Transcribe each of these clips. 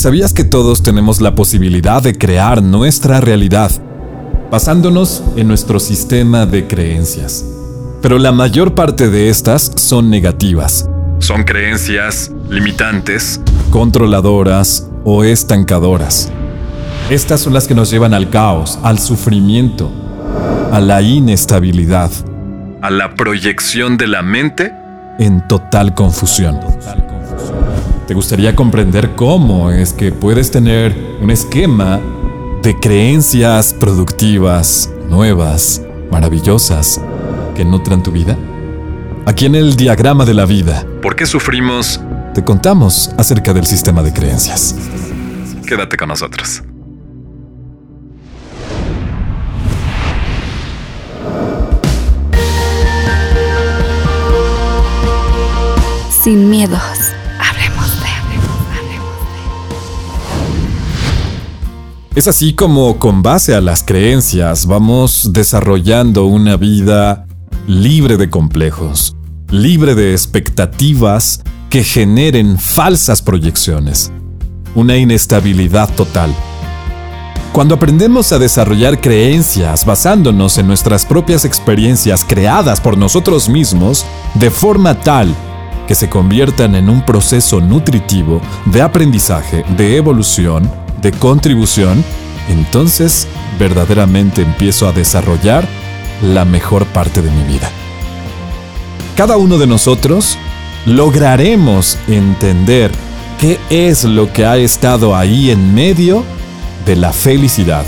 ¿Sabías que todos tenemos la posibilidad de crear nuestra realidad basándonos en nuestro sistema de creencias? Pero la mayor parte de estas son negativas. Son creencias limitantes, controladoras o estancadoras. Estas son las que nos llevan al caos, al sufrimiento, a la inestabilidad, a la proyección de la mente en total confusión. ¿Te gustaría comprender cómo es que puedes tener un esquema de creencias productivas, nuevas, maravillosas, que nutran tu vida? Aquí en el diagrama de la vida, ¿por qué sufrimos? Te contamos acerca del sistema de creencias. Quédate con nosotros. Sin miedos Es así como con base a las creencias vamos desarrollando una vida libre de complejos, libre de expectativas que generen falsas proyecciones, una inestabilidad total. Cuando aprendemos a desarrollar creencias basándonos en nuestras propias experiencias creadas por nosotros mismos, de forma tal que se conviertan en un proceso nutritivo de aprendizaje, de evolución, de contribución, entonces verdaderamente empiezo a desarrollar la mejor parte de mi vida. Cada uno de nosotros lograremos entender qué es lo que ha estado ahí en medio de la felicidad,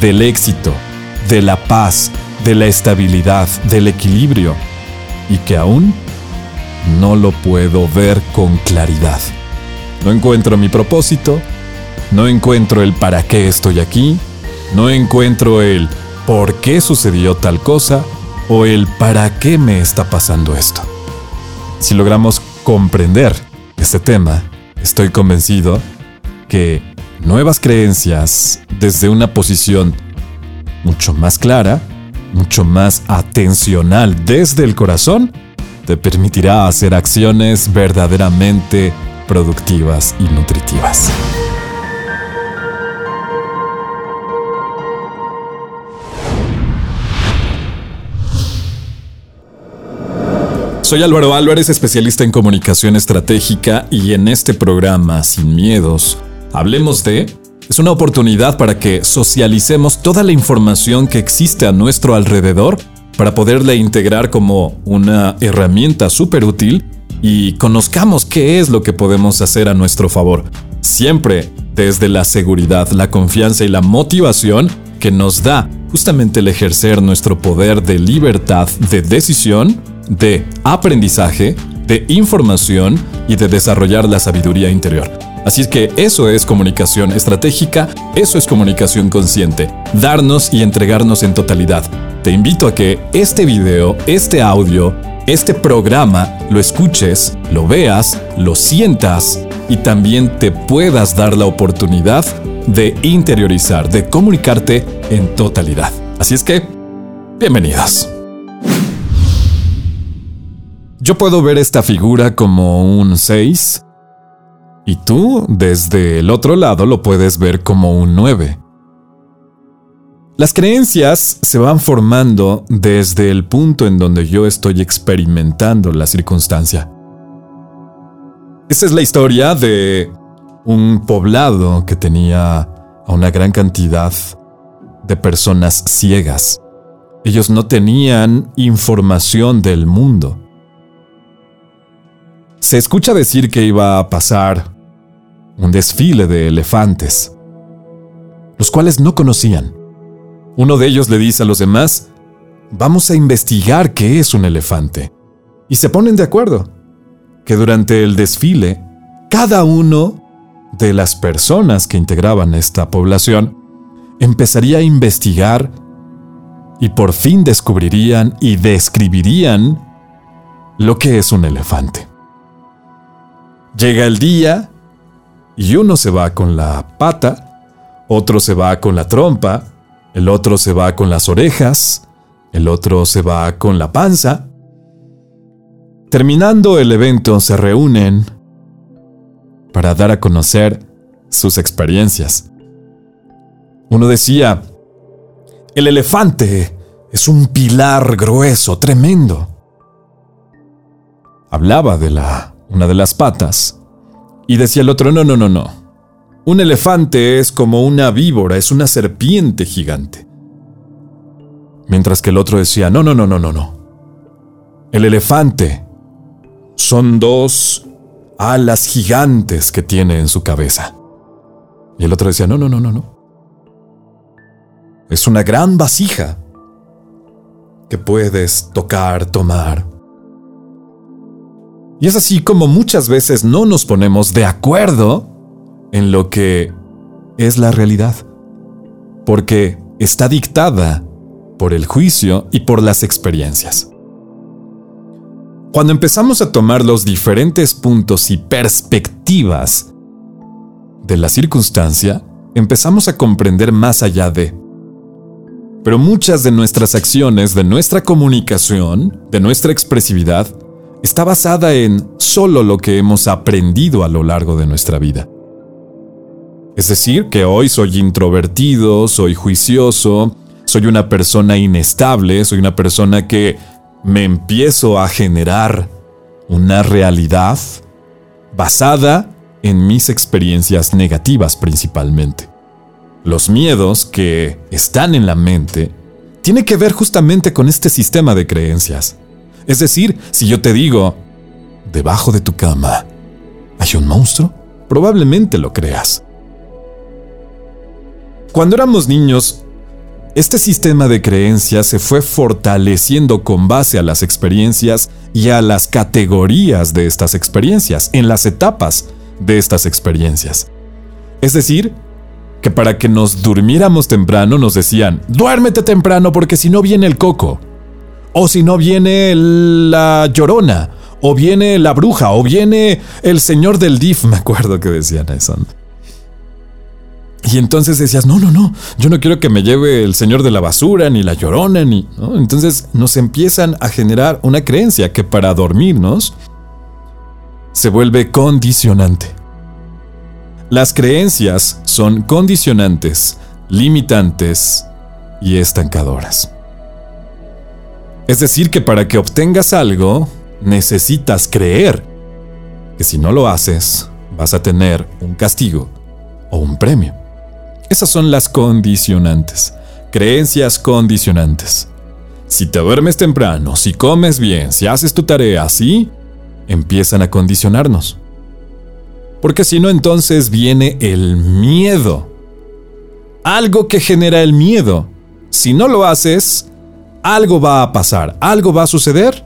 del éxito, de la paz, de la estabilidad, del equilibrio, y que aún no lo puedo ver con claridad. No encuentro mi propósito, no encuentro el para qué estoy aquí, no encuentro el por qué sucedió tal cosa o el para qué me está pasando esto. Si logramos comprender este tema, estoy convencido que nuevas creencias desde una posición mucho más clara, mucho más atencional desde el corazón, te permitirá hacer acciones verdaderamente productivas y nutritivas. Soy Álvaro Álvarez, especialista en comunicación estratégica y en este programa, Sin Miedos, Hablemos de... Es una oportunidad para que socialicemos toda la información que existe a nuestro alrededor para poderla integrar como una herramienta súper útil y conozcamos qué es lo que podemos hacer a nuestro favor. Siempre desde la seguridad, la confianza y la motivación que nos da justamente el ejercer nuestro poder de libertad de decisión de aprendizaje, de información y de desarrollar la sabiduría interior. Así es que eso es comunicación estratégica, eso es comunicación consciente, darnos y entregarnos en totalidad. Te invito a que este video, este audio, este programa lo escuches, lo veas, lo sientas y también te puedas dar la oportunidad de interiorizar, de comunicarte en totalidad. Así es que, bienvenidos. Yo puedo ver esta figura como un 6 y tú desde el otro lado lo puedes ver como un 9. Las creencias se van formando desde el punto en donde yo estoy experimentando la circunstancia. Esa es la historia de un poblado que tenía a una gran cantidad de personas ciegas. Ellos no tenían información del mundo. Se escucha decir que iba a pasar un desfile de elefantes, los cuales no conocían. Uno de ellos le dice a los demás, vamos a investigar qué es un elefante. Y se ponen de acuerdo que durante el desfile, cada uno de las personas que integraban esta población empezaría a investigar y por fin descubrirían y describirían lo que es un elefante. Llega el día y uno se va con la pata, otro se va con la trompa, el otro se va con las orejas, el otro se va con la panza. Terminando el evento se reúnen para dar a conocer sus experiencias. Uno decía, el elefante es un pilar grueso, tremendo. Hablaba de la una de las patas y decía el otro, no, no, no, no. Un elefante es como una víbora, es una serpiente gigante. Mientras que el otro decía, no, no, no, no, no, no. El elefante son dos alas gigantes que tiene en su cabeza. Y el otro decía, no, no, no, no, no. Es una gran vasija que puedes tocar, tomar. Y es así como muchas veces no nos ponemos de acuerdo en lo que es la realidad, porque está dictada por el juicio y por las experiencias. Cuando empezamos a tomar los diferentes puntos y perspectivas de la circunstancia, empezamos a comprender más allá de. Pero muchas de nuestras acciones, de nuestra comunicación, de nuestra expresividad, está basada en solo lo que hemos aprendido a lo largo de nuestra vida. Es decir, que hoy soy introvertido, soy juicioso, soy una persona inestable, soy una persona que me empiezo a generar una realidad basada en mis experiencias negativas principalmente. Los miedos que están en la mente tienen que ver justamente con este sistema de creencias. Es decir, si yo te digo, debajo de tu cama hay un monstruo, probablemente lo creas. Cuando éramos niños, este sistema de creencias se fue fortaleciendo con base a las experiencias y a las categorías de estas experiencias, en las etapas de estas experiencias. Es decir, que para que nos durmiéramos temprano nos decían, duérmete temprano porque si no viene el coco, o si no viene la llorona, o viene la bruja, o viene el señor del DIF, me acuerdo que decían eso. Y entonces decías, no, no, no, yo no quiero que me lleve el señor de la basura, ni la llorona, ni... Entonces nos empiezan a generar una creencia que para dormirnos se vuelve condicionante. Las creencias son condicionantes, limitantes y estancadoras. Es decir, que para que obtengas algo, necesitas creer que si no lo haces, vas a tener un castigo o un premio. Esas son las condicionantes, creencias condicionantes. Si te duermes temprano, si comes bien, si haces tu tarea así, empiezan a condicionarnos. Porque si no, entonces viene el miedo. Algo que genera el miedo. Si no lo haces, algo va a pasar, algo va a suceder,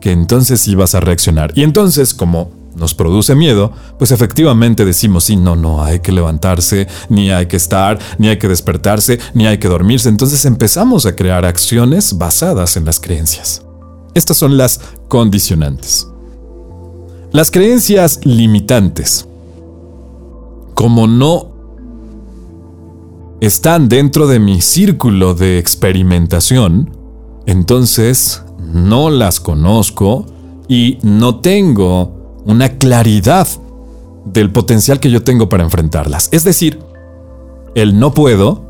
que entonces sí vas a reaccionar. Y entonces, como nos produce miedo, pues efectivamente decimos, sí, no, no, hay que levantarse, ni hay que estar, ni hay que despertarse, ni hay que dormirse. Entonces empezamos a crear acciones basadas en las creencias. Estas son las condicionantes. Las creencias limitantes, como no están dentro de mi círculo de experimentación, entonces no las conozco y no tengo una claridad del potencial que yo tengo para enfrentarlas. Es decir, el no puedo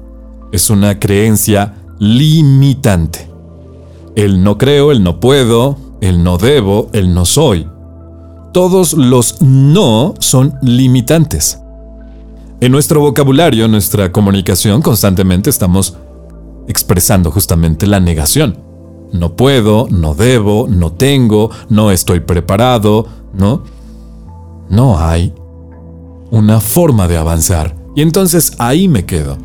es una creencia limitante. El no creo, el no puedo, el no debo, el no soy. Todos los no son limitantes. En nuestro vocabulario, en nuestra comunicación, constantemente estamos expresando justamente la negación. No puedo, no debo, no tengo, no estoy preparado, ¿no? No hay una forma de avanzar. Y entonces ahí me quedo.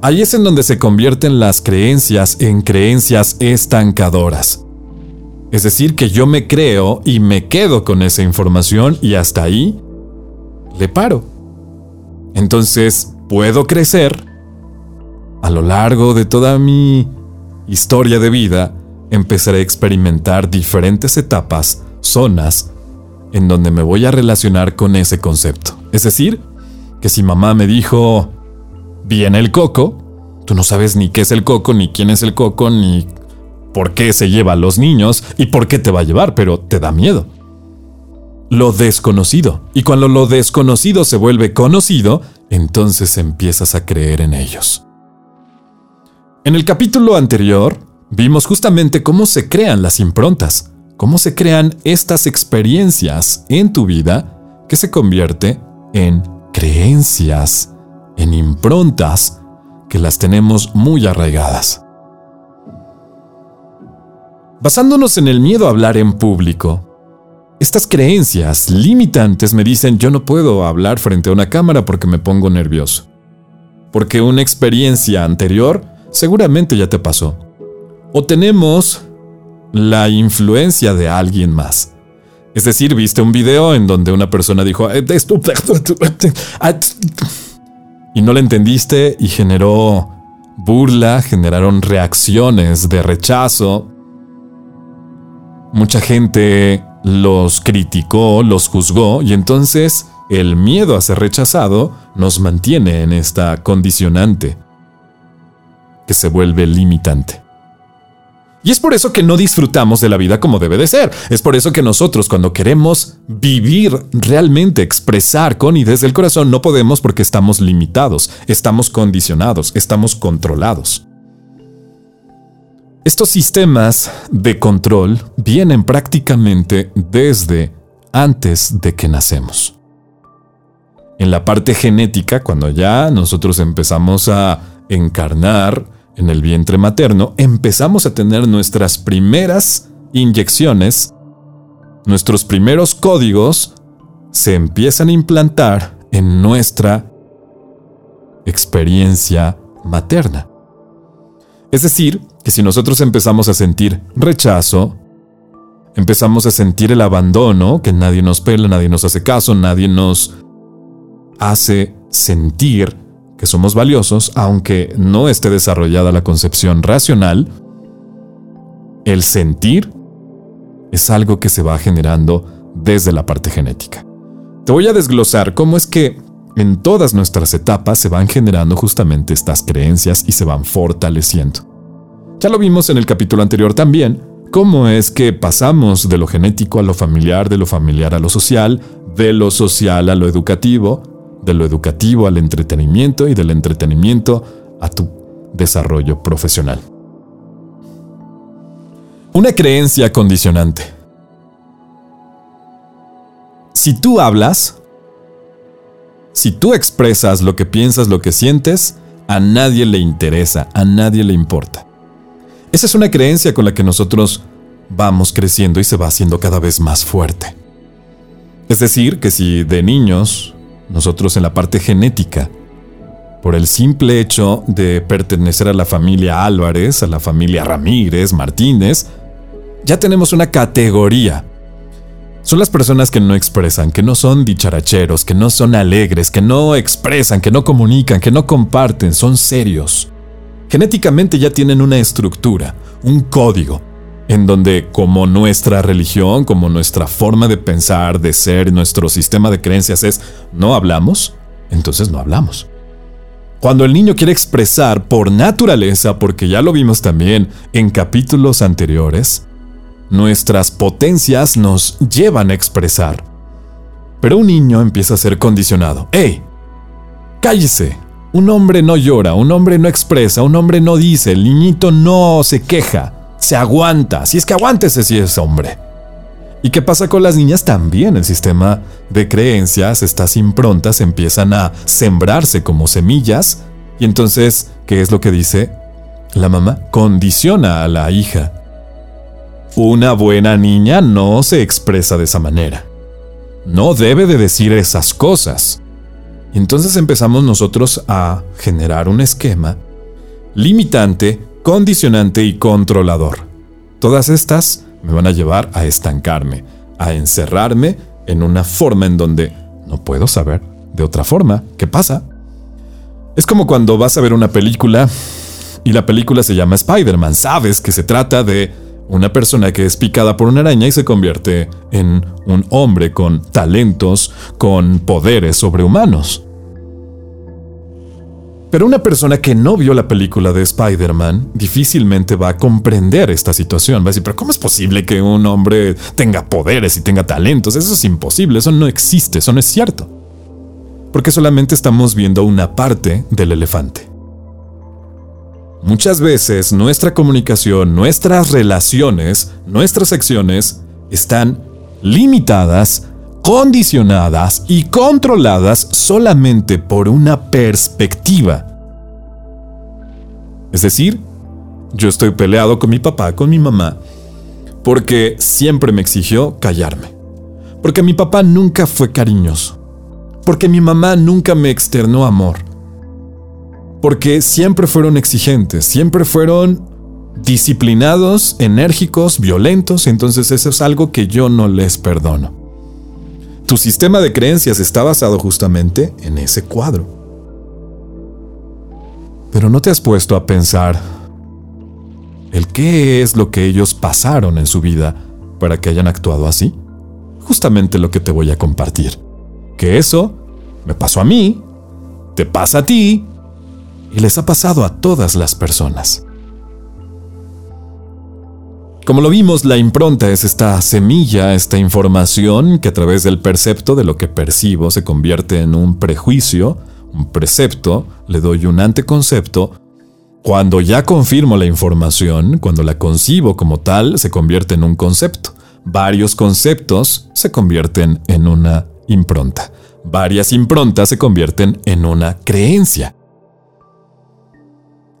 Ahí es en donde se convierten las creencias en creencias estancadoras. Es decir, que yo me creo y me quedo con esa información y hasta ahí le paro. Entonces puedo crecer a lo largo de toda mi historia de vida, empezaré a experimentar diferentes etapas, zonas en donde me voy a relacionar con ese concepto. Es decir, que si mamá me dijo, viene el coco, tú no sabes ni qué es el coco, ni quién es el coco, ni por qué se lleva a los niños y por qué te va a llevar, pero te da miedo. Lo desconocido. Y cuando lo desconocido se vuelve conocido, entonces empiezas a creer en ellos. En el capítulo anterior, vimos justamente cómo se crean las improntas, cómo se crean estas experiencias en tu vida que se convierte en creencias, en improntas que las tenemos muy arraigadas. Basándonos en el miedo a hablar en público, estas creencias limitantes me dicen yo no puedo hablar frente a una cámara porque me pongo nervioso. Porque una experiencia anterior seguramente ya te pasó. O tenemos la influencia de alguien más. Es decir, viste un video en donde una persona dijo y no le entendiste y generó burla, generaron reacciones de rechazo. Mucha gente los criticó, los juzgó y entonces el miedo a ser rechazado nos mantiene en esta condicionante que se vuelve limitante. Y es por eso que no disfrutamos de la vida como debe de ser. Es por eso que nosotros cuando queremos vivir realmente, expresar con y desde el corazón, no podemos porque estamos limitados, estamos condicionados, estamos controlados. Estos sistemas de control vienen prácticamente desde antes de que nacemos. En la parte genética, cuando ya nosotros empezamos a encarnar en el vientre materno, empezamos a tener nuestras primeras inyecciones, nuestros primeros códigos se empiezan a implantar en nuestra experiencia materna. Es decir, que si nosotros empezamos a sentir rechazo, empezamos a sentir el abandono, que nadie nos pela, nadie nos hace caso, nadie nos hace sentir que somos valiosos, aunque no esté desarrollada la concepción racional, el sentir es algo que se va generando desde la parte genética. Te voy a desglosar cómo es que en todas nuestras etapas se van generando justamente estas creencias y se van fortaleciendo. Ya lo vimos en el capítulo anterior también, cómo es que pasamos de lo genético a lo familiar, de lo familiar a lo social, de lo social a lo educativo, de lo educativo al entretenimiento y del entretenimiento a tu desarrollo profesional. Una creencia condicionante. Si tú hablas, si tú expresas lo que piensas, lo que sientes, a nadie le interesa, a nadie le importa. Esa es una creencia con la que nosotros vamos creciendo y se va haciendo cada vez más fuerte. Es decir, que si de niños, nosotros en la parte genética, por el simple hecho de pertenecer a la familia Álvarez, a la familia Ramírez, Martínez, ya tenemos una categoría. Son las personas que no expresan, que no son dicharacheros, que no son alegres, que no expresan, que no comunican, que no comparten, son serios genéticamente ya tienen una estructura, un código, en donde como nuestra religión, como nuestra forma de pensar, de ser, nuestro sistema de creencias es no hablamos, entonces no hablamos. Cuando el niño quiere expresar por naturaleza, porque ya lo vimos también en capítulos anteriores, nuestras potencias nos llevan a expresar. Pero un niño empieza a ser condicionado. ¡Ey! ¡Cállese! Un hombre no llora, un hombre no expresa, un hombre no dice, el niñito no se queja, se aguanta, si es que aguántese si es hombre. ¿Y qué pasa con las niñas? También el sistema de creencias, estas improntas empiezan a sembrarse como semillas y entonces, ¿qué es lo que dice la mamá? Condiciona a la hija. Una buena niña no se expresa de esa manera. No debe de decir esas cosas. Y entonces empezamos nosotros a generar un esquema limitante, condicionante y controlador. Todas estas me van a llevar a estancarme, a encerrarme en una forma en donde no puedo saber de otra forma qué pasa. Es como cuando vas a ver una película y la película se llama Spider-Man. Sabes que se trata de una persona que es picada por una araña y se convierte en un hombre con talentos, con poderes sobrehumanos. Pero una persona que no vio la película de Spider-Man difícilmente va a comprender esta situación. Va a decir, pero ¿cómo es posible que un hombre tenga poderes y tenga talentos? Eso es imposible, eso no existe, eso no es cierto. Porque solamente estamos viendo una parte del elefante. Muchas veces nuestra comunicación, nuestras relaciones, nuestras acciones están limitadas, condicionadas y controladas solamente por una perspectiva. Es decir, yo estoy peleado con mi papá, con mi mamá, porque siempre me exigió callarme. Porque mi papá nunca fue cariñoso. Porque mi mamá nunca me externó amor. Porque siempre fueron exigentes, siempre fueron disciplinados, enérgicos, violentos, entonces eso es algo que yo no les perdono. Tu sistema de creencias está basado justamente en ese cuadro. Pero no te has puesto a pensar el qué es lo que ellos pasaron en su vida para que hayan actuado así. Justamente lo que te voy a compartir. Que eso me pasó a mí, te pasa a ti y les ha pasado a todas las personas. Como lo vimos, la impronta es esta semilla, esta información que a través del percepto de lo que percibo se convierte en un prejuicio, un precepto, le doy un anteconcepto. Cuando ya confirmo la información, cuando la concibo como tal, se convierte en un concepto. Varios conceptos se convierten en una impronta. Varias improntas se convierten en una creencia.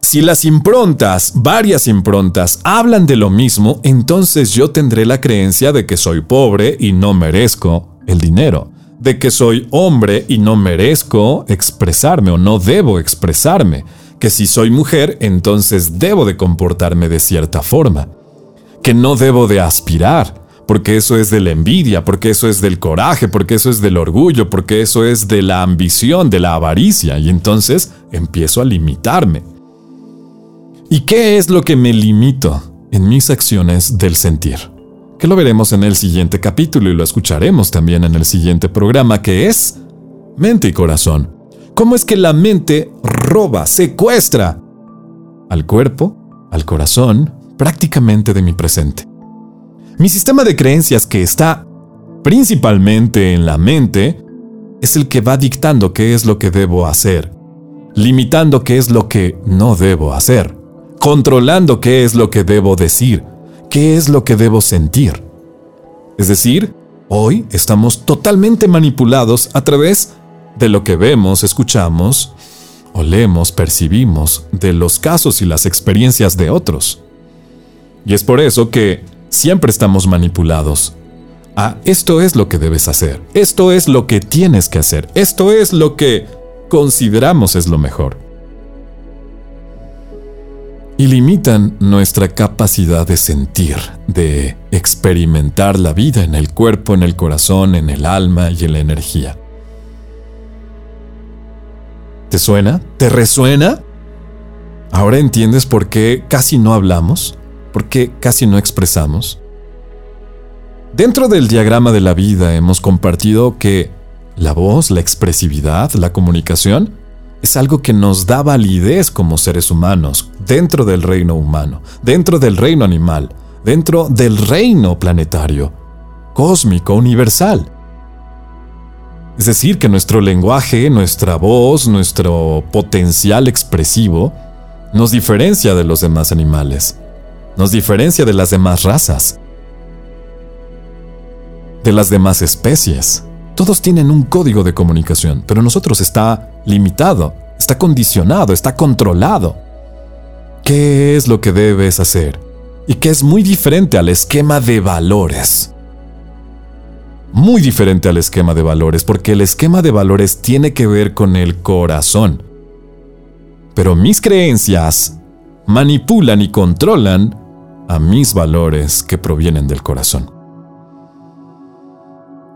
Si las improntas, varias improntas, hablan de lo mismo, entonces yo tendré la creencia de que soy pobre y no merezco el dinero, de que soy hombre y no merezco expresarme o no debo expresarme, que si soy mujer, entonces debo de comportarme de cierta forma, que no debo de aspirar, porque eso es de la envidia, porque eso es del coraje, porque eso es del orgullo, porque eso es de la ambición, de la avaricia, y entonces empiezo a limitarme. ¿Y qué es lo que me limito en mis acciones del sentir? Que lo veremos en el siguiente capítulo y lo escucharemos también en el siguiente programa que es Mente y Corazón. ¿Cómo es que la mente roba, secuestra al cuerpo, al corazón, prácticamente de mi presente? Mi sistema de creencias que está principalmente en la mente es el que va dictando qué es lo que debo hacer, limitando qué es lo que no debo hacer controlando qué es lo que debo decir, qué es lo que debo sentir. Es decir, hoy estamos totalmente manipulados a través de lo que vemos, escuchamos, olemos, percibimos, de los casos y las experiencias de otros. Y es por eso que siempre estamos manipulados. Ah, esto es lo que debes hacer, esto es lo que tienes que hacer, esto es lo que consideramos es lo mejor y limitan nuestra capacidad de sentir, de experimentar la vida en el cuerpo, en el corazón, en el alma y en la energía. ¿Te suena? ¿Te resuena? ¿Ahora entiendes por qué casi no hablamos? ¿Por qué casi no expresamos? Dentro del diagrama de la vida hemos compartido que la voz, la expresividad, la comunicación es algo que nos da validez como seres humanos dentro del reino humano, dentro del reino animal, dentro del reino planetario, cósmico, universal. Es decir, que nuestro lenguaje, nuestra voz, nuestro potencial expresivo nos diferencia de los demás animales, nos diferencia de las demás razas, de las demás especies. Todos tienen un código de comunicación, pero nosotros está limitado, está condicionado, está controlado. ¿Qué es lo que debes hacer? Y que es muy diferente al esquema de valores. Muy diferente al esquema de valores, porque el esquema de valores tiene que ver con el corazón. Pero mis creencias manipulan y controlan a mis valores que provienen del corazón.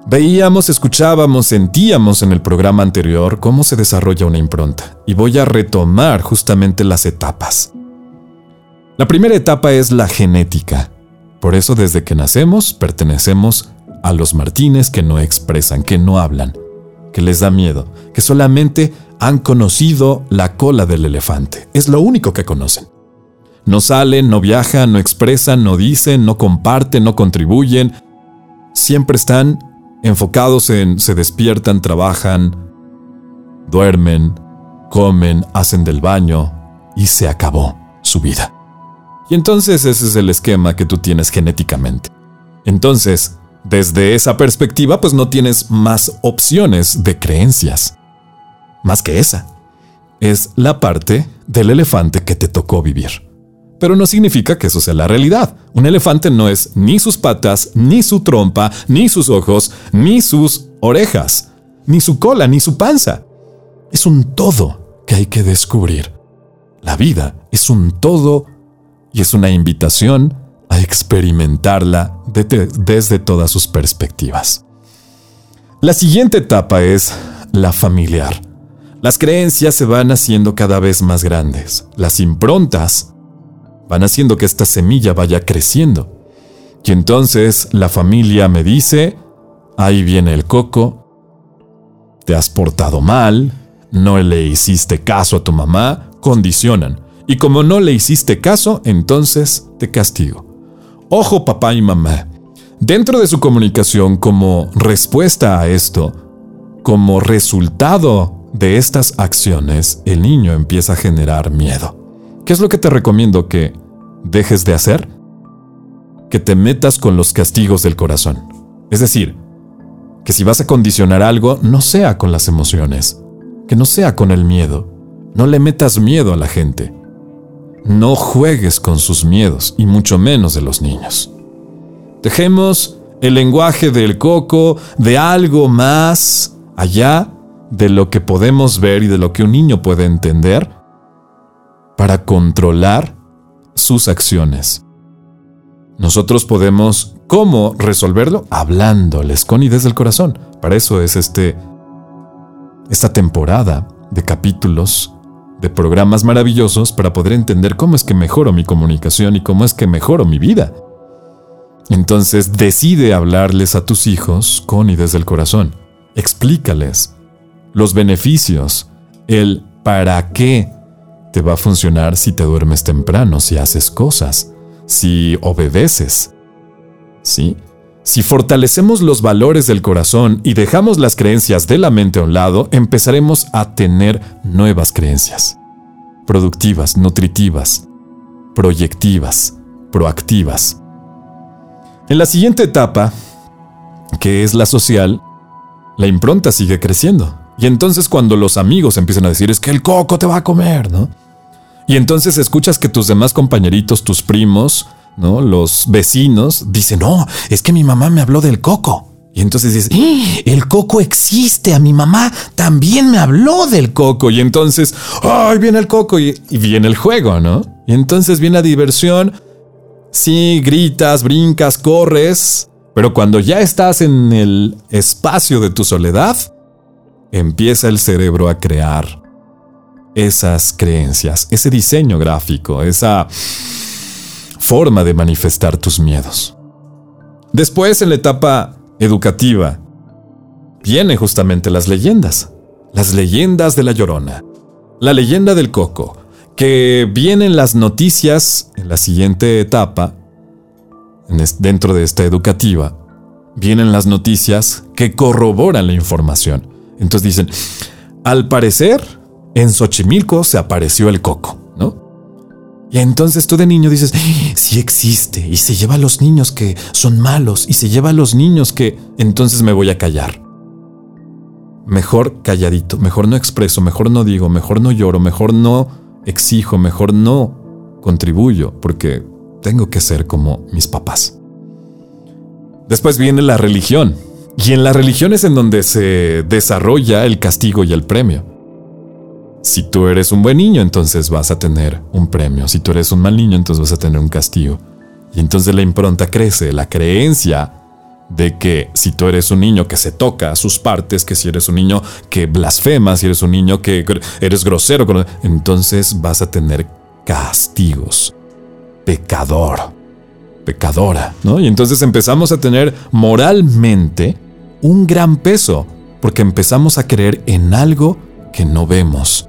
Veíamos, escuchábamos, sentíamos en el programa anterior cómo se desarrolla una impronta, y voy a retomar justamente las etapas. La primera etapa es la genética. Por eso desde que nacemos pertenecemos a los Martínez que no expresan, que no hablan, que les da miedo, que solamente han conocido la cola del elefante. Es lo único que conocen. No salen, no viajan, no expresan, no dicen, no comparten, no contribuyen. Siempre están enfocados en se despiertan, trabajan, duermen, comen, hacen del baño y se acabó su vida. Y entonces ese es el esquema que tú tienes genéticamente. Entonces, desde esa perspectiva, pues no tienes más opciones de creencias. Más que esa. Es la parte del elefante que te tocó vivir. Pero no significa que eso sea la realidad. Un elefante no es ni sus patas, ni su trompa, ni sus ojos, ni sus orejas, ni su cola, ni su panza. Es un todo que hay que descubrir. La vida es un todo y es una invitación a experimentarla desde todas sus perspectivas. La siguiente etapa es la familiar. Las creencias se van haciendo cada vez más grandes. Las improntas van haciendo que esta semilla vaya creciendo. Y entonces la familia me dice, ahí viene el coco, te has portado mal, no le hiciste caso a tu mamá, condicionan. Y como no le hiciste caso, entonces te castigo. Ojo papá y mamá. Dentro de su comunicación como respuesta a esto, como resultado de estas acciones, el niño empieza a generar miedo. ¿Qué es lo que te recomiendo que dejes de hacer? Que te metas con los castigos del corazón. Es decir, que si vas a condicionar algo, no sea con las emociones, que no sea con el miedo. No le metas miedo a la gente. No juegues con sus miedos, y mucho menos de los niños. Dejemos el lenguaje del coco, de algo más allá de lo que podemos ver y de lo que un niño puede entender, para controlar sus acciones. Nosotros podemos, ¿cómo resolverlo? Hablándoles con y desde el corazón. Para eso es este esta temporada de capítulos, de programas maravillosos para poder entender cómo es que mejoro mi comunicación y cómo es que mejoro mi vida. Entonces decide hablarles a tus hijos con y desde el corazón. Explícales los beneficios, el para qué te va a funcionar si te duermes temprano, si haces cosas, si obedeces. ¿Sí? Si fortalecemos los valores del corazón y dejamos las creencias de la mente a un lado, empezaremos a tener nuevas creencias. Productivas, nutritivas, proyectivas, proactivas. En la siguiente etapa, que es la social, la impronta sigue creciendo. Y entonces cuando los amigos empiezan a decir es que el coco te va a comer, ¿no? Y entonces escuchas que tus demás compañeritos, tus primos, ¿no? Los vecinos dicen, no, es que mi mamá me habló del coco. Y entonces dices, ¡Eh! el coco existe, a mi mamá también me habló del coco. Y entonces, ¡ay, viene el coco! Y, y viene el juego, ¿no? Y entonces viene la diversión. Sí, gritas, brincas, corres. Pero cuando ya estás en el espacio de tu soledad, empieza el cerebro a crear esas creencias, ese diseño gráfico, esa forma de manifestar tus miedos. Después, en la etapa educativa, vienen justamente las leyendas. Las leyendas de la llorona. La leyenda del coco. Que vienen las noticias en la siguiente etapa, dentro de esta educativa, vienen las noticias que corroboran la información. Entonces dicen, al parecer, en Xochimilco se apareció el coco. Y entonces tú de niño dices, sí existe, y se lleva a los niños que son malos, y se lleva a los niños que entonces me voy a callar. Mejor calladito, mejor no expreso, mejor no digo, mejor no lloro, mejor no exijo, mejor no contribuyo, porque tengo que ser como mis papás. Después viene la religión, y en la religión es en donde se desarrolla el castigo y el premio. Si tú eres un buen niño, entonces vas a tener un premio. Si tú eres un mal niño, entonces vas a tener un castigo. Y entonces la impronta crece, la creencia de que si tú eres un niño que se toca sus partes, que si eres un niño que blasfema, si eres un niño que eres grosero, entonces vas a tener castigos. Pecador, pecadora, ¿no? Y entonces empezamos a tener moralmente un gran peso, porque empezamos a creer en algo que no vemos.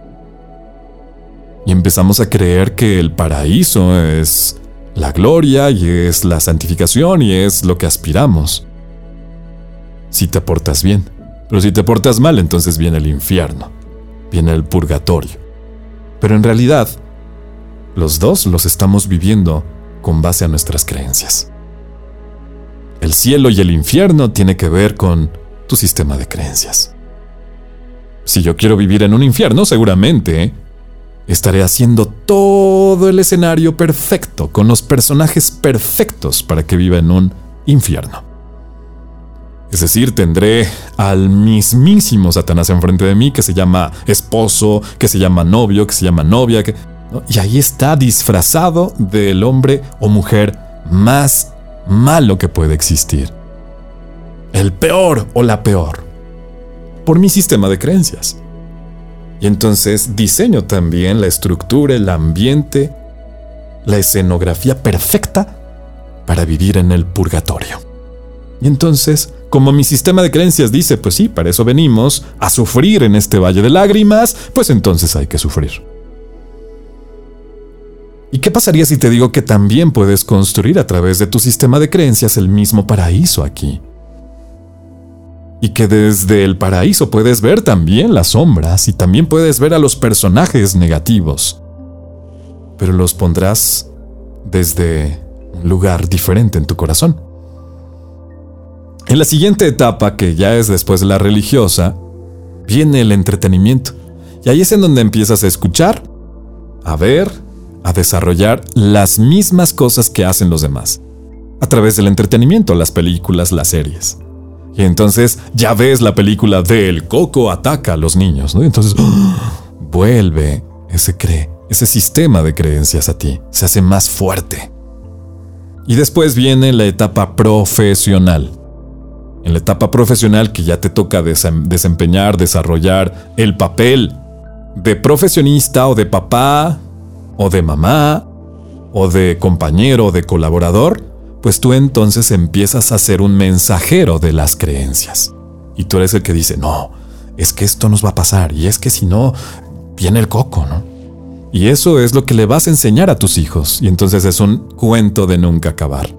Y empezamos a creer que el paraíso es la gloria y es la santificación y es lo que aspiramos. Si te portas bien. Pero si te portas mal, entonces viene el infierno, viene el purgatorio. Pero en realidad, los dos los estamos viviendo con base a nuestras creencias. El cielo y el infierno tiene que ver con tu sistema de creencias. Si yo quiero vivir en un infierno, seguramente estaré haciendo todo el escenario perfecto, con los personajes perfectos para que viva en un infierno. Es decir, tendré al mismísimo Satanás enfrente de mí, que se llama esposo, que se llama novio, que se llama novia, y ahí está disfrazado del hombre o mujer más malo que puede existir. El peor o la peor. Por mi sistema de creencias. Y entonces diseño también la estructura, el ambiente, la escenografía perfecta para vivir en el purgatorio. Y entonces como mi sistema de creencias dice, pues sí, para eso venimos, a sufrir en este valle de lágrimas, pues entonces hay que sufrir. ¿Y qué pasaría si te digo que también puedes construir a través de tu sistema de creencias el mismo paraíso aquí? Y que desde el paraíso puedes ver también las sombras y también puedes ver a los personajes negativos. Pero los pondrás desde un lugar diferente en tu corazón. En la siguiente etapa, que ya es después de la religiosa, viene el entretenimiento. Y ahí es en donde empiezas a escuchar, a ver, a desarrollar las mismas cosas que hacen los demás. A través del entretenimiento, las películas, las series. Y entonces ya ves la película de El Coco ataca a los niños, ¿no? Entonces vuelve ese ese sistema de creencias a ti, se hace más fuerte. Y después viene la etapa profesional en la etapa profesional que ya te toca desempeñar, desarrollar el papel de profesionista o de papá o de mamá o de compañero o de colaborador, pues tú entonces empiezas a ser un mensajero de las creencias. Y tú eres el que dice, no, es que esto nos va a pasar y es que si no, viene el coco, ¿no? Y eso es lo que le vas a enseñar a tus hijos y entonces es un cuento de nunca acabar.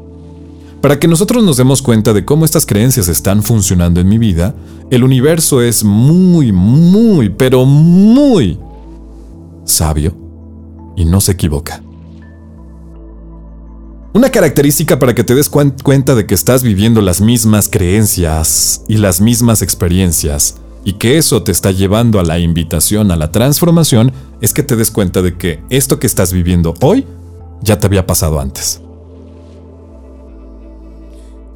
Para que nosotros nos demos cuenta de cómo estas creencias están funcionando en mi vida, el universo es muy, muy, pero muy sabio y no se equivoca. Una característica para que te des cuenta de que estás viviendo las mismas creencias y las mismas experiencias y que eso te está llevando a la invitación a la transformación es que te des cuenta de que esto que estás viviendo hoy ya te había pasado antes.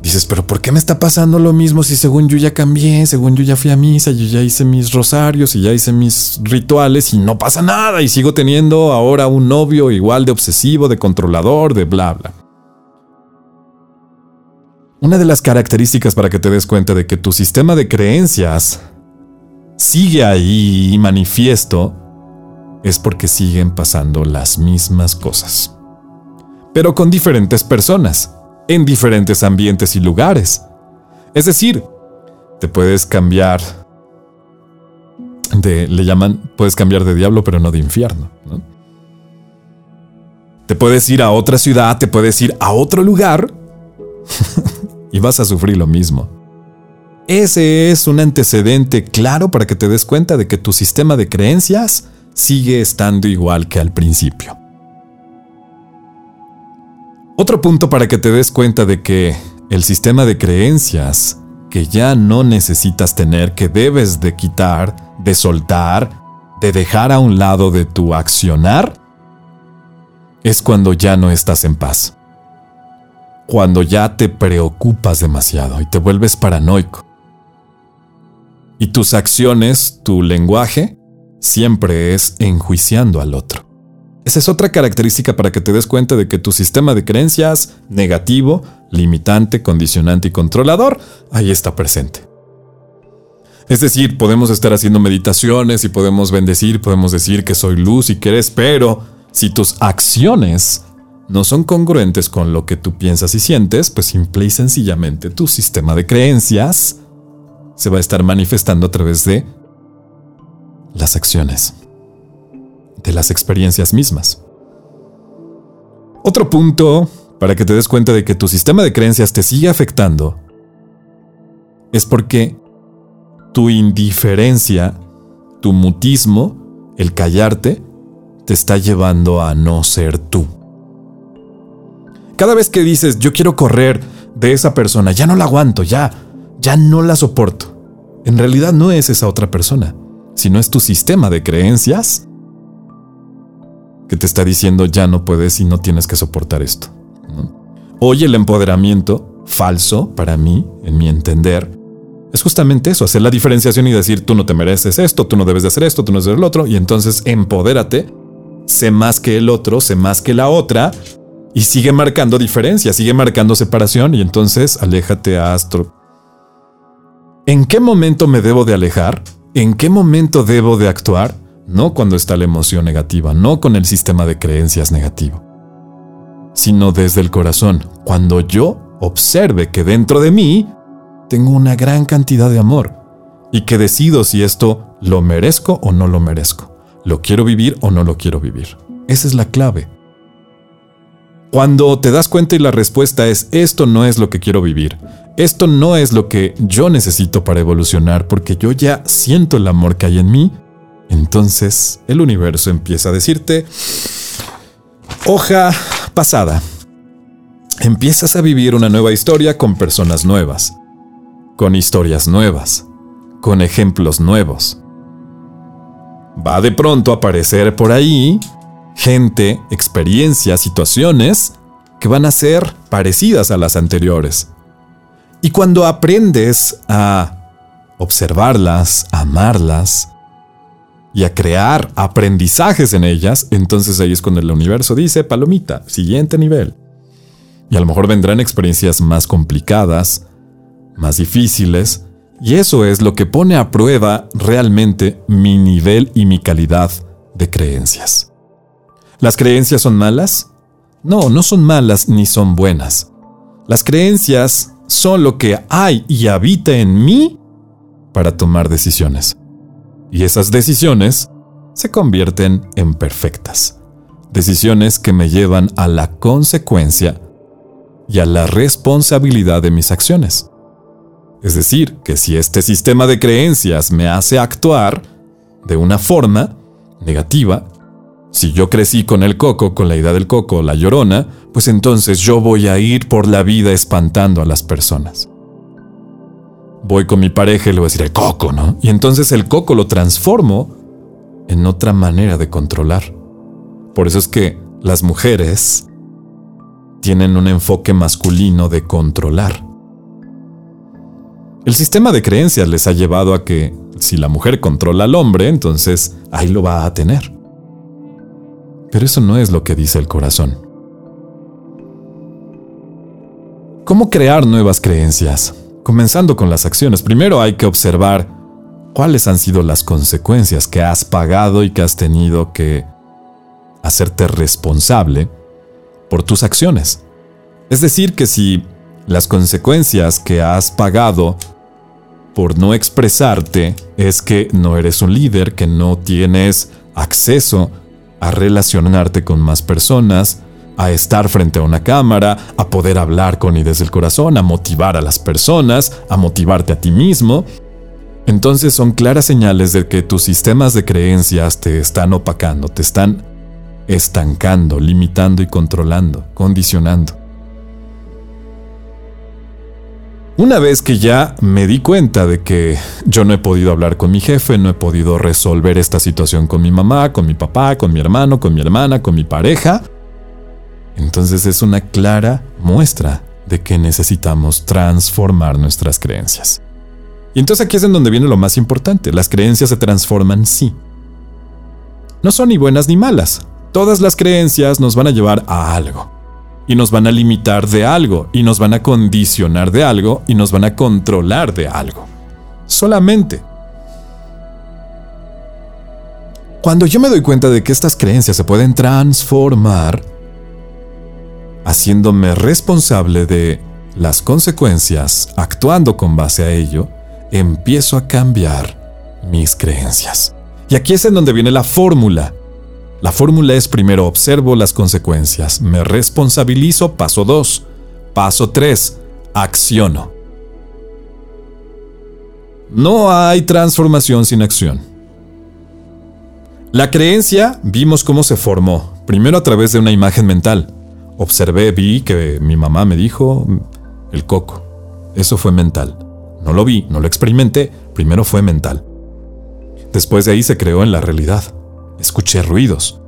Dices, pero ¿por qué me está pasando lo mismo si según yo ya cambié, según yo ya fui a misa, yo ya hice mis rosarios y ya hice mis rituales y no pasa nada y sigo teniendo ahora un novio igual de obsesivo, de controlador, de bla, bla? Una de las características para que te des cuenta de que tu sistema de creencias sigue ahí manifiesto es porque siguen pasando las mismas cosas, pero con diferentes personas en diferentes ambientes y lugares. Es decir, te puedes cambiar de, le llaman, puedes cambiar de diablo, pero no de infierno. Te puedes ir a otra ciudad, te puedes ir a otro lugar y vas a sufrir lo mismo. Ese es un antecedente claro para que te des cuenta de que tu sistema de creencias sigue estando igual que al principio. Otro punto para que te des cuenta de que el sistema de creencias que ya no necesitas tener, que debes de quitar, de soltar, de dejar a un lado de tu accionar, es cuando ya no estás en paz. Cuando ya te preocupas demasiado y te vuelves paranoico. Y tus acciones, tu lenguaje, siempre es enjuiciando al otro. Esa es otra característica para que te des cuenta de que tu sistema de creencias negativo, limitante, condicionante y controlador, ahí está presente. Es decir, podemos estar haciendo meditaciones y podemos bendecir, podemos decir que soy luz y que eres, pero si tus acciones no son congruentes con lo que tú piensas y sientes, pues simple y sencillamente tu sistema de creencias se va a estar manifestando a través de las acciones, de las experiencias mismas. Otro punto para que te des cuenta de que tu sistema de creencias te sigue afectando es porque tu indiferencia, tu mutismo, el callarte, te está llevando a no ser tú. Cada vez que dices, yo quiero correr de esa persona, ya no la aguanto, ya, ya no la soporto. En realidad no es esa otra persona, sino es tu sistema de creencias que te está diciendo ya no puedes y no tienes que soportar esto. Hoy el empoderamiento falso, para mí, en mi entender, es justamente eso, hacer la diferenciación y decir, tú no te mereces esto, tú no debes de hacer esto, tú no debes de hacer lo otro, y entonces empodérate, sé más que el otro, sé más que la otra, y sigue marcando diferencia, sigue marcando separación, y entonces aléjate a Astro. ¿En qué momento me debo de alejar? ¿En qué momento debo de actuar? No cuando está la emoción negativa, no con el sistema de creencias negativo, sino desde el corazón, cuando yo observe que dentro de mí tengo una gran cantidad de amor y que decido si esto lo merezco o no lo merezco, lo quiero vivir o no lo quiero vivir. Esa es la clave. Cuando te das cuenta y la respuesta es esto no es lo que quiero vivir, esto no es lo que yo necesito para evolucionar porque yo ya siento el amor que hay en mí, entonces el universo empieza a decirte, hoja pasada, empiezas a vivir una nueva historia con personas nuevas con historias nuevas, con ejemplos nuevos. Va de pronto a aparecer por ahí gente, experiencias, situaciones que van a ser parecidas a las anteriores. Y cuando aprendes a observarlas, amarlas y a crear aprendizajes en ellas, entonces ahí es cuando el universo dice, palomita, siguiente nivel. Y a lo mejor vendrán experiencias más complicadas, más difíciles, y eso es lo que pone a prueba realmente mi nivel y mi calidad de creencias. ¿Las creencias son malas? No, no son malas ni son buenas. Las creencias son lo que hay y habita en mí para tomar decisiones. Y esas decisiones se convierten en perfectas. Decisiones que me llevan a la consecuencia y a la responsabilidad de mis acciones. Es decir, que si este sistema de creencias me hace actuar de una forma negativa, si yo crecí con el coco, con la idea del coco, la llorona, pues entonces yo voy a ir por la vida espantando a las personas. Voy con mi pareja y le voy a decir el coco, ¿no? Y entonces el coco lo transformo en otra manera de controlar. Por eso es que las mujeres tienen un enfoque masculino de controlar. El sistema de creencias les ha llevado a que si la mujer controla al hombre, entonces ahí lo va a tener. Pero eso no es lo que dice el corazón. ¿Cómo crear nuevas creencias? Comenzando con las acciones. Primero hay que observar cuáles han sido las consecuencias que has pagado y que has tenido que hacerte responsable por tus acciones. Es decir, que si las consecuencias que has pagado por no expresarte es que no eres un líder, que no tienes acceso a relacionarte con más personas, a estar frente a una cámara, a poder hablar con y desde el corazón, a motivar a las personas, a motivarte a ti mismo. Entonces son claras señales de que tus sistemas de creencias te están opacando, te están estancando, limitando y controlando, condicionando. Una vez que ya me di cuenta de que yo no he podido hablar con mi jefe, no he podido resolver esta situación con mi mamá, con mi papá, con mi hermano, con mi hermana, con mi pareja, entonces es una clara muestra de que necesitamos transformar nuestras creencias. Y entonces aquí es en donde viene lo más importante. Las creencias se transforman sí. No son ni buenas ni malas. Todas las creencias nos van a llevar a algo y nos van a limitar de algo, y nos van a condicionar de algo, y nos van a controlar de algo. Solamente. Cuando yo me doy cuenta de que estas creencias se pueden transformar, haciéndome responsable de las consecuencias, actuando con base a ello, empiezo a cambiar mis creencias. Y aquí es en donde viene la fórmula. La fórmula es primero observo las consecuencias, me responsabilizo, paso 2. Paso 3. Acciono. No hay transformación sin acción. La creencia vimos cómo se formó, primero a través de una imagen mental. Observé, vi que mi mamá me dijo el coco. Eso fue mental. No lo vi, no lo experimenté, primero fue mental. Después de ahí se creó en la realidad. Escuché ruidos.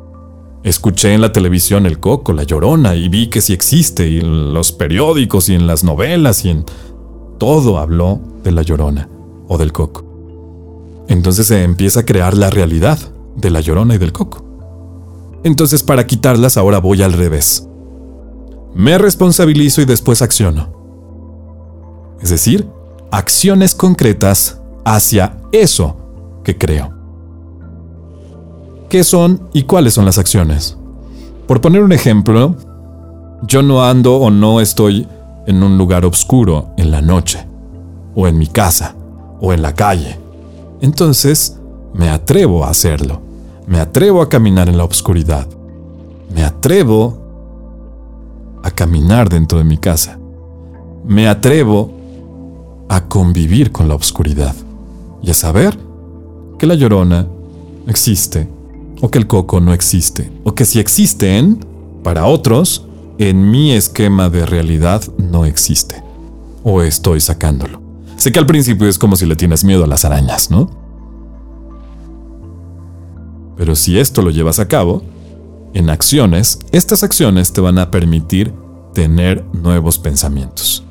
Escuché en la televisión el coco, la llorona, y vi que sí existe, y en los periódicos, y en las novelas, y en... Todo habló de la llorona o del coco. Entonces se empieza a crear la realidad de la llorona y del coco. Entonces para quitarlas ahora voy al revés. Me responsabilizo y después acciono. Es decir, acciones concretas hacia eso que creo. ¿Qué son y cuáles son las acciones? Por poner un ejemplo, yo no ando o no estoy en un lugar oscuro en la noche, o en mi casa, o en la calle. Entonces, me atrevo a hacerlo. Me atrevo a caminar en la oscuridad. Me atrevo a caminar dentro de mi casa. Me atrevo a convivir con la oscuridad y a saber que la llorona existe o que el coco no existe, o que si existen, para otros, en mi esquema de realidad no existe, o estoy sacándolo. Sé que al principio es como si le tienes miedo a las arañas, ¿no? Pero si esto lo llevas a cabo, en acciones, estas acciones te van a permitir tener nuevos pensamientos.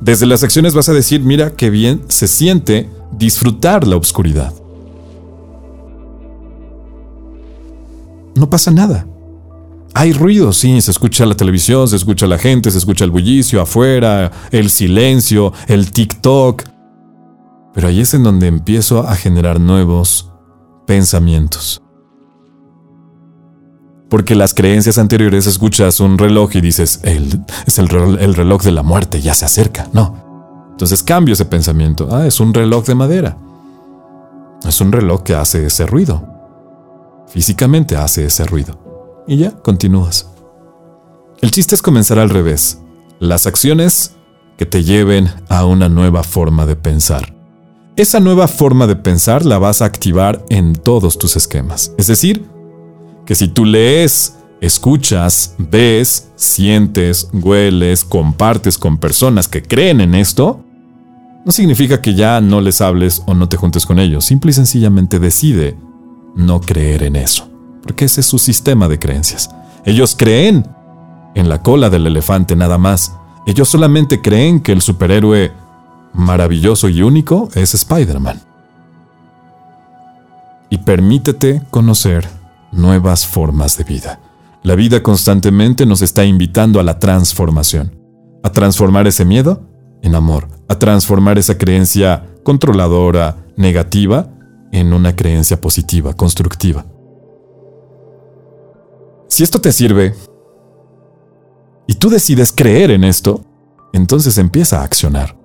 Desde las acciones vas a decir, mira qué bien se siente disfrutar la oscuridad. No pasa nada. Hay ruido, sí, se escucha la televisión, se escucha la gente, se escucha el bullicio afuera, el silencio, el TikTok. Pero ahí es en donde empiezo a generar nuevos pensamientos. Porque las creencias anteriores escuchas un reloj y dices, es el, el reloj de la muerte, ya se acerca. No. Entonces cambio ese pensamiento. Ah, es un reloj de madera. Es un reloj que hace ese ruido físicamente hace ese ruido. Y ya continúas. El chiste es comenzar al revés. Las acciones que te lleven a una nueva forma de pensar. Esa nueva forma de pensar la vas a activar en todos tus esquemas. Es decir, que si tú lees, escuchas, ves, sientes, hueles, compartes con personas que creen en esto, no significa que ya no les hables o no te juntes con ellos. Simple y sencillamente decide no creer en eso, porque ese es su sistema de creencias. Ellos creen en la cola del elefante nada más. Ellos solamente creen que el superhéroe maravilloso y único es Spider-Man. Y permítete conocer nuevas formas de vida. La vida constantemente nos está invitando a la transformación, a transformar ese miedo en amor, a transformar esa creencia controladora, negativa, en una creencia positiva, constructiva. Si esto te sirve y tú decides creer en esto, entonces empieza a accionar.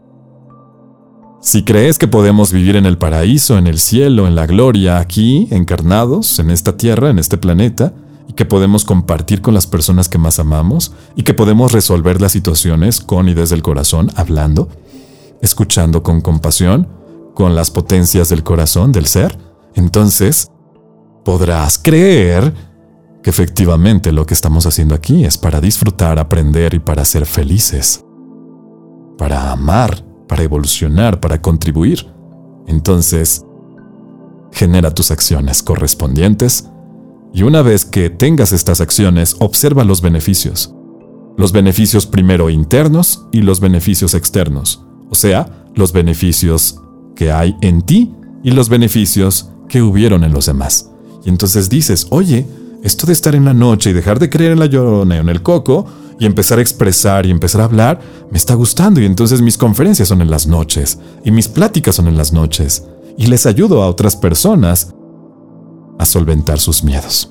Si crees que podemos vivir en el paraíso, en el cielo, en la gloria, aquí, encarnados, en esta tierra, en este planeta, y que podemos compartir con las personas que más amamos, y que podemos resolver las situaciones con y desde el corazón, hablando, escuchando con compasión, con las potencias del corazón, del ser, entonces podrás creer que efectivamente lo que estamos haciendo aquí es para disfrutar, aprender y para ser felices, para amar, para evolucionar, para contribuir. Entonces, genera tus acciones correspondientes y una vez que tengas estas acciones, observa los beneficios. Los beneficios primero internos y los beneficios externos, o sea, los beneficios que hay en ti y los beneficios que hubieron en los demás. Y entonces dices, oye, esto de estar en la noche y dejar de creer en la llorona o en el coco y empezar a expresar y empezar a hablar, me está gustando y entonces mis conferencias son en las noches y mis pláticas son en las noches y les ayudo a otras personas a solventar sus miedos.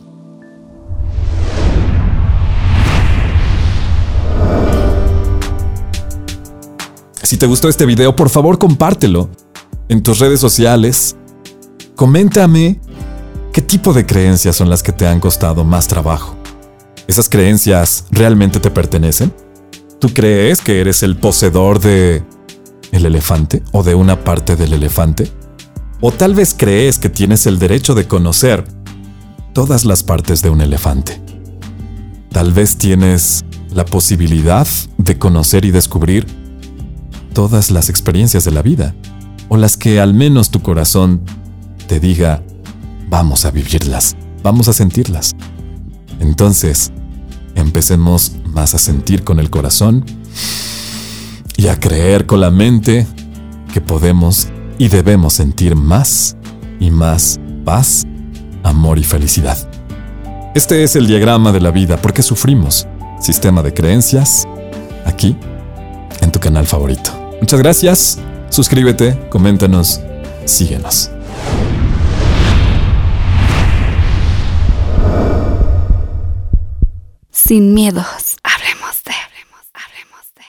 Si te gustó este video, por favor compártelo en tus redes sociales. Coméntame ¿Qué tipo de creencias son las que te han costado más trabajo? ¿Esas creencias realmente te pertenecen? ¿Tú crees que eres el poseedor de el elefante o de una parte del elefante? ¿O tal vez crees que tienes el derecho de conocer todas las partes de un elefante? Tal vez tienes la posibilidad de conocer y descubrir todas las experiencias de la vida, o las que al menos tu corazón te diga, vamos a vivirlas, vamos a sentirlas. Entonces, empecemos más a sentir con el corazón y a creer con la mente que podemos y debemos sentir más y más paz, amor y felicidad. Este es el diagrama de la vida, porque sufrimos. Sistema de creencias, aquí, en tu canal favorito. Muchas gracias, suscríbete, coméntanos, síguenos. Sin miedos.